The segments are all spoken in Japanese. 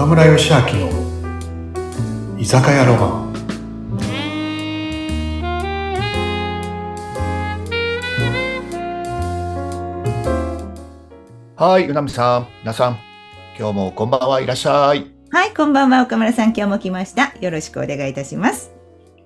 岡村義明の居酒屋ロマンはい、うなみさん、皆さん、今日もこんばんはいらっしゃい。はい、こんばんは、岡村さん、今日も来ました。よろしくお願いいたします。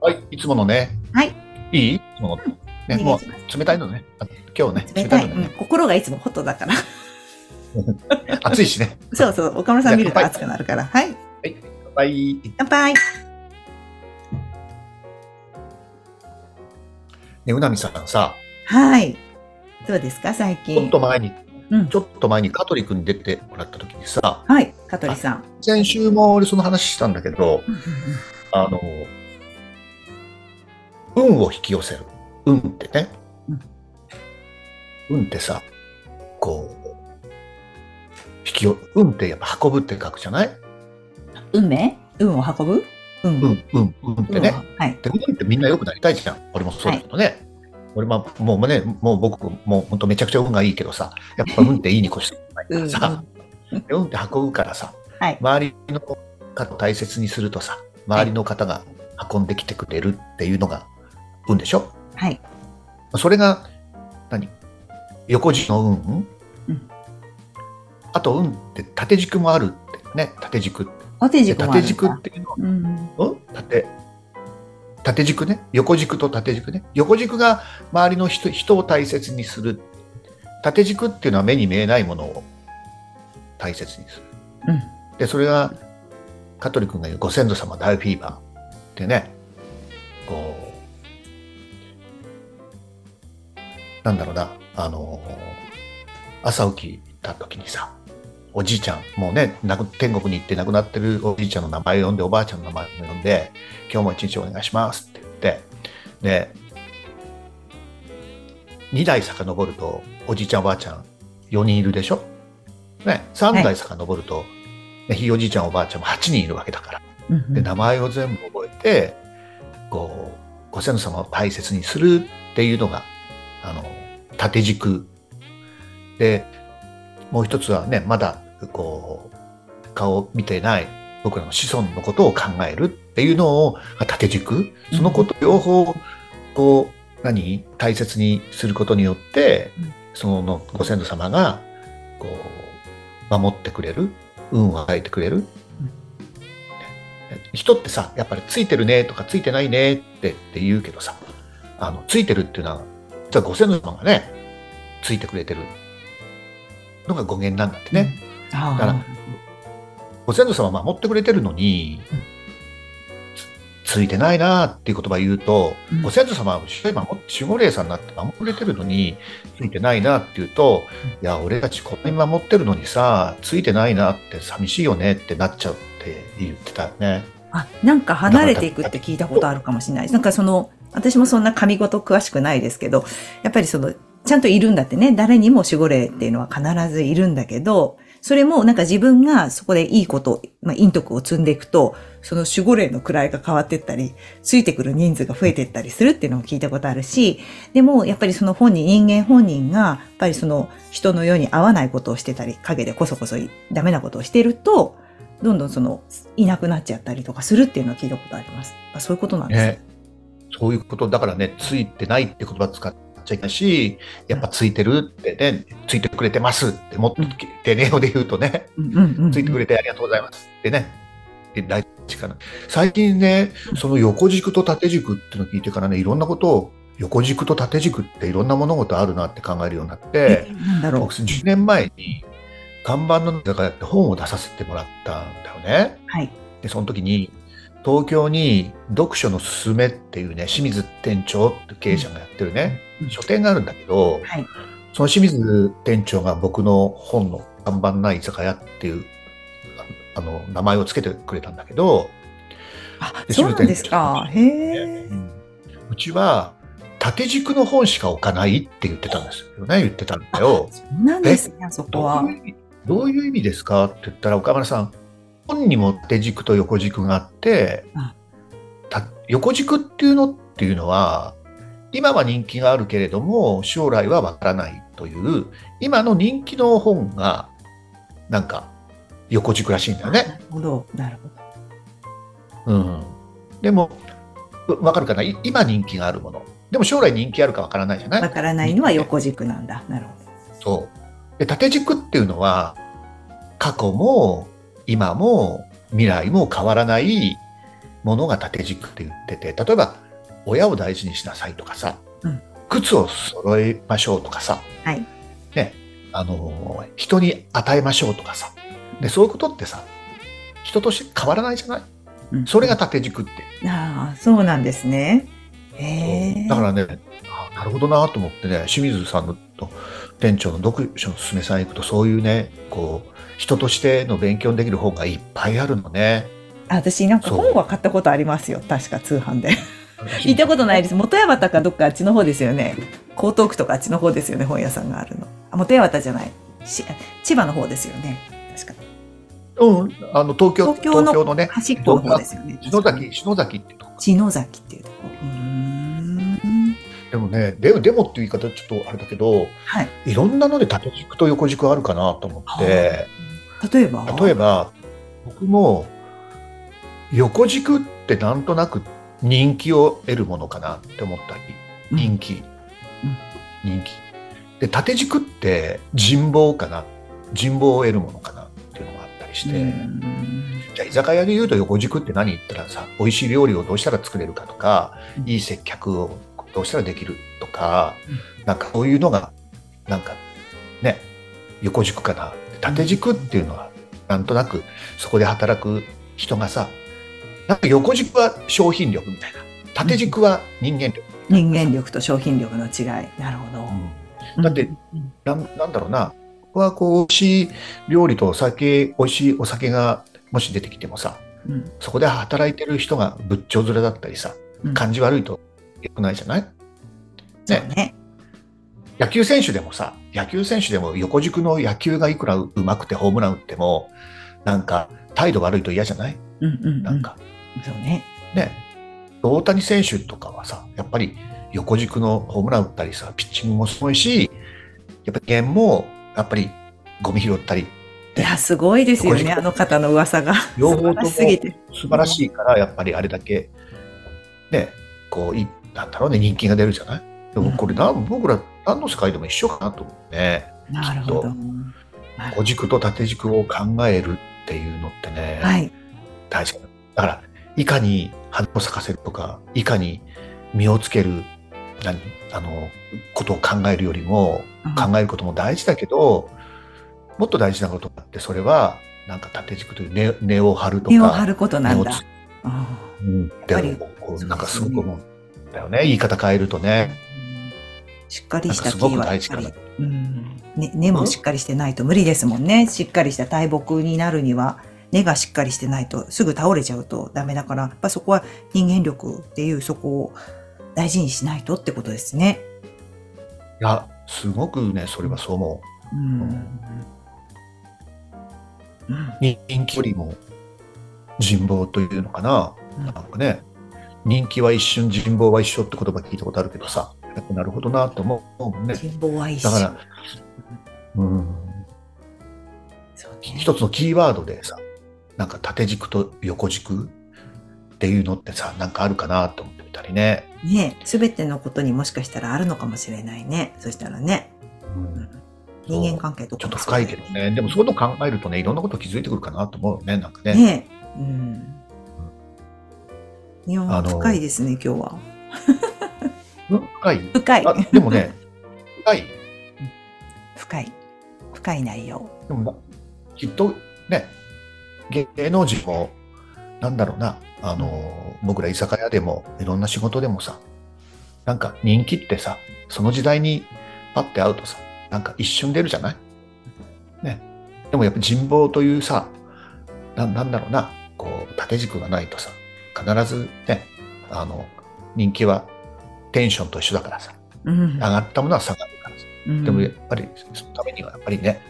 はい、いつものね。はい。いい？いつもの。ね、もう冷たいのね。あ今日ね、冷たい、うんのね。心がいつもホットだから。暑いしね。そうそう、岡村さん見ると熱くなるから。はい、はい。乾杯。ね、うなみさんさ、はい。どうですか、最ちょっ近。と前に、うんちょっと前に香取君に出てもらった時にさ、はい、香取さん。先週も俺その話したんだけど、うんうんあの、運を引き寄せる。運ってね。運ってさ、こう、引きよ、運ってやっぱ運ぶって書くじゃない？うん運命？運を運ぶ？運。運、運、運ってね。はい。で、運ってみんな良くなりたいじゃん。俺もそうだけどね。俺も、もうね、もう僕、もう本当めちゃくちゃ運がいいけどさ、やっぱ運っていいに越してないからさ、で運って運ぶからさ、はい周りの方を大切にするとさ、周りの方が運んできてくれるっていうのが運でしょ？はい。それが、何？横軸の運、うんあと運って縦軸もあるってね、縦軸。縦で軸縦軸っていうのはうん。うん。縦。縦軸ね。横軸と縦軸ね。横軸が周りの人人を大切にする。縦軸っていうのは目に見えないものを大切にする。うん。でそれが香取君が言うご先祖様大フィーバーってね。こうなんだろうな。あの朝起きた時にさおじいちゃんもうね天国に行って亡くなってるおじいちゃんの名前を呼んでおばあちゃんの名前を呼んで今日も一日お願いしますって言ってで2代遡るとおじいちゃんおばあちゃん4人いるでしょ、ね、3代遡ると、ね、ひいおじいちゃんおばあちゃんも8人いるわけだから。うん。で名前を全部覚えてこうご先祖様を大切にするっていうのがあの縦軸。でもう一つはねまだこう顔を見てない僕らの子孫のことを考えるっていうのをが縦軸。そのこと両方こう何大切にすることによってうん。そのご先祖様がこう守ってくれる運を与えてくれる。人ってさやっぱりついてるねとかついてないねってって言うけどさあのついてるっていうのは実はご先祖様がねついてくれてるのが語源なんだってね、あだからご先祖様は守ってくれてるのに、うんつついてないなっていう言葉言うと、うんご先祖様は守護霊さんになって守ってくれてるのについてないなっていうと、いや俺たちこんなに守ってるのにさついてないなって寂しいよねってなっちゃうって言ってたよね。あ、なんか離れていくって聞いたことあるかもしれない。なんかその、私もそんな神事詳しくないですけど、やっぱりその、ちゃんといるんだってね、誰にも守護霊っていうのは必ずいるんだけど、それもなんか自分がそこでいいこと、まあ、陰徳を積んでいくと、その守護霊の位が変わっていったり、ついてくる人数が増えていったりするっていうのも聞いたことあるし、でもやっぱりその本人、人間本人が、やっぱりその人の世に合わないことをしてたり、陰でこそこそダメなことをしてると、どんどんその、いなくなっちゃったりとかするっていうのは聞いたことあります。あそういうことなんですね。そういうことだからねついてないって言葉使っちゃいけないしやっぱついてるってねついてくれてますってもっと丁寧語で言うとね、ついてくれてありがとうございますってねで大事かな最近ねその横軸と縦軸っていうのを聞いてからねいろんなことを横軸と縦軸っていろんな物事あるなって考えるようになって僕10年前に看板の中からやって本を出させてもらったんだよね。う。はい。で、その時に、東京に読書のすすめっていうね、清水店長って経営者がやってるね、うん書店があるんだけど、はい。その清水店長が僕の本の看板ない居酒屋っていう、ああの、名前をつけてくれたんだけど、あ、でそうなんですか？へえ。うちは縦軸の本しか置かないって言ってたんですよね、言ってたんだよ。そうなんですね、あそこどはどういう意味ですかって言ったら岡村さん本にも縦軸と横軸があって横軸っていうのっていうのは今は人気があるけれども将来はわからないという今の人気の本がなんか横軸らしいんだよね。なるほど。なるほど。うん。でも、うわかるかな？い今人気があるもの。でも将来人気あるかわからないじゃない？わからないのは横軸なんだ。なるほそう。で、縦軸っていうのは、過去も今も未来も変わらないものが縦軸って言ってて、例えば、親を大事にしなさいとかさ、うん靴を揃えましょうとかさ、ど。はい。あの、人に与えましょうとかさ、で、そういうことってさ、人として変わらないじゃない？うんそれが縦軸って。ああ、そうなんですね。だからね、あなるほどなと思ってね、清水さんのと店長の読書のすすめさん行くと、そういうね、こう、人としての勉強できる本がいっぱいあるのね。あ私なんか本は買ったことありますよ。確か通販で。行ったことないです。元八幡かどっかあっちの方ですよね。江東区とかあっちの方ですよね。本屋さんがあるの。あ、元八幡じゃない。し千葉の方ですよね。確かに。うん、あの、東京、東京ののね、端っこの方ですよね。篠崎、篠崎っていうとこ。篠崎っていうとこ。うーん。でもね、ででもっていう言い方ちょっとあれだけど、はい。いろんなので縦軸と横軸あるかなと思って、例えば？例えば、僕も横軸ってなんとなく人気を得るものかなって思ったり、うん。人気、人気。で、縦軸って人望かな、人望を得るものかなっていうのがあったりして、うん。じゃあ居酒屋で言うと横軸って何言ったらさ、美味しい料理をどうしたら作れるかとか、うん。いい接客をどうしたらできるとか、なんかそういうのが、なんかね、横軸かな。縦軸っていうのは、なんとなくそこで働く人がさ、なんか横軸は商品力みたいな。縦軸は人間力。人間力と商品力の違い。なるほど。うんだってうんなんなんだろうな。僕はこう、美味しい料理とお酒、美味しいお酒がもし出てきてもさ、うんそこで働いてる人が仏頂面だったりさ、うん感じ悪いと良くないじゃない？そうね。野球選手でもさ、野球選手でも横軸の野球がいくらうまくてホームラン打っても、なんか態度悪いと嫌じゃない？うんうんうん。なんか、そうね。ね。大谷選手とかはさ、やっぱり横軸のホームラン打ったりさ、ピッチングもすごいし、やっぱりゲームも、やっぱりゴミ拾ったり、いや、すごいですよね。あの方の噂が。両方ともしすぎて。素晴らしいから、やっぱりあれだけ、ね、こう、いなんだろうね、人気が出るじゃない？でもこれなん、僕ら何の世界でも一緒かなと思うね。なるほど。なる横軸と縦軸を考えるっていうのってね、はい。大事。だ。から、いかに花を咲かせるとか、いかに実をつける、何、あの、ことを考えるよりも、考えることも大事だけど、もっと大事なことがあって、それは、なんか縦軸という根根を張るとか、根を張ることなんだ。うん、やっぱりでこうなんかすごく思うんだよね。言い方変えるとあね。しっかりした木はやっぱり、うん。ね、根もしっかりしてないと無理ですもんね。しっかりした大木になるには、根がしっかりしてないとすぐ倒れちゃうとダメだから、やっぱそこは人間力っていうそこを大事にしないとってことですね。いや、すごくね、それはそう思う。うん。うん人気よりも人望というのかな。なんかね、人気は一瞬、人望は一緒って言葉聞いたことあるけどさ、なるほどなと思うもんね。人望は一緒。だから、うん、一つのキーワードでさ、なんか縦軸と横軸っていうのってさ、なんかあるかなと思ってみたりね。ねすべてのことにもしかしたらあるのかもしれないね。そしたらね。うん人間関係とかもちょっと深いけどね。でもそういうの考えるとね、いろんなこと気づいてくるかなと思うよね、なんかね。ねうん。いや、深いですね、今日は。うん深い？深い。あでもね、深い。深い。深い内容。でもなきっとね、芸能人も、なんだろうな、あの、僕ら居酒屋でも、いろんな仕事でもさ、なんか人気ってさ、その時代にパッて会うとさ、なんか一瞬出るじゃない？ね。でもやっぱ人望というさ、ななんだろうな、こう、縦軸がないとさ、必ずね、あの、人気はテンションと一緒だからさ、うん上がったものは下がるからさ。うんでもやっぱりそのためにはやっぱりね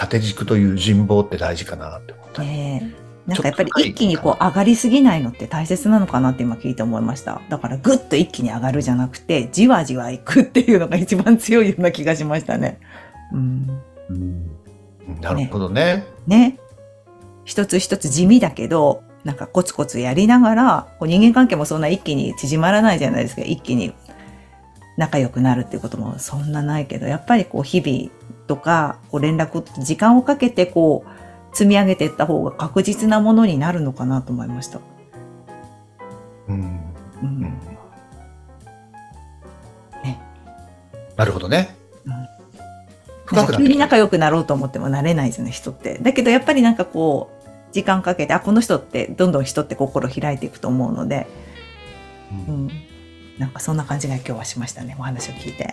縦軸という人望って大事かなって思った、ねえなんかやっぱり一気にこう上がりすぎないのって大切なのかなって今聞いて思いました。だからぐっと一気に上がるじゃなくて、じわじわいくっていうのが一番強いような気がしましたね。うん。うんなるほどねね。一つ一つ地味だけど、なんかコツコツやりながら、こう人間関係もそんな一気に縮まらないじゃないですか。一気に仲良くなるっていうこともそんなないけど、やっぱりこう日々とか、こう連絡、時間をかけてこう積み上げていった方が確実なものになるのかなと思いました。うん。ううんん。ね。なるほどね。うん深く急に仲良くなろうと思ってもなれないですよね、人って。だけどやっぱりなんかこう、時間かけて、あ、この人って、どんどん人って心開いていくと思うので、ううんん。なんかそんな感じが今日はしましたね、お話を聞いて。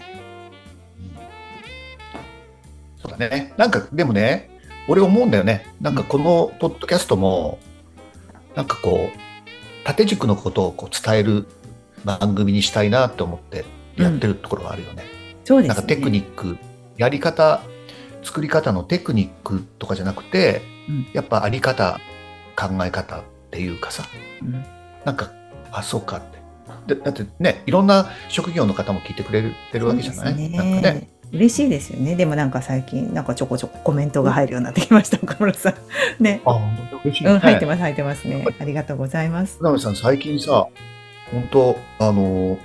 ね。なんか、でもね、俺思うんだよね。なんかこのポッドキャストも、なんかこう、縦軸のことをこう伝える番組にしたいなって思ってやってるところがあるよね。そうですね。なんかテクニック、やり方、作り方のテクニックとかじゃなくて、うんやっぱあり方、考え方っていうかさ、うんなんか、あ、そうかって。でだってね、いろんな職業の方も聞いてくれてるわけじゃない、そうですなんかね。嬉しいですよね。でもなんか最近、なんかちょこちょこコメントが入るようになってきました、岡村さん。ね。あ、本当嬉しいね。うん、入ってます、入ってますね。ありがとうございます。船部さん、最近さ、本当あの、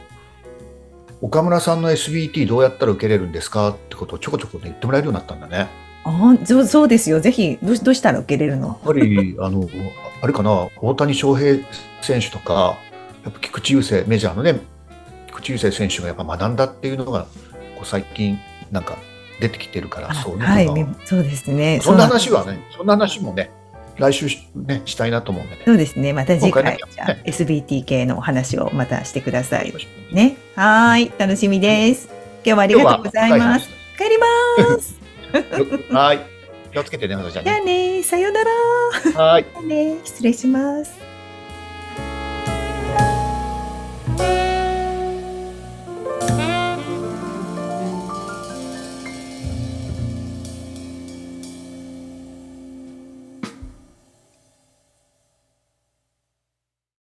岡村さんの SBT どうやったら受けれるんですか？ってことをちょこちょこね言ってもらえるようになったんだね。やあそうそうですよ。ぜひ、どうしどうしたら受けれるの？っぱり、あの、あれかな、大谷翔平選手とか、やっぱ菊池雄星、メジャーのね、菊池雄星選手がやっぱ学んだっていうのが、こう最近、なんか出てきてるから、あそういうのはい、そうですね。そんな話はね、そんな話もね、来週しね、したいなと思うんでね。そうですね。また次回、ねじゃあ SBT 系のお話をまたしてください。ね。はーい。楽しみです。今日はありがとうございます。帰ります。はい。気をつけてね、またじゃあね。じゃあね、さようなら。はい。ね、失礼します。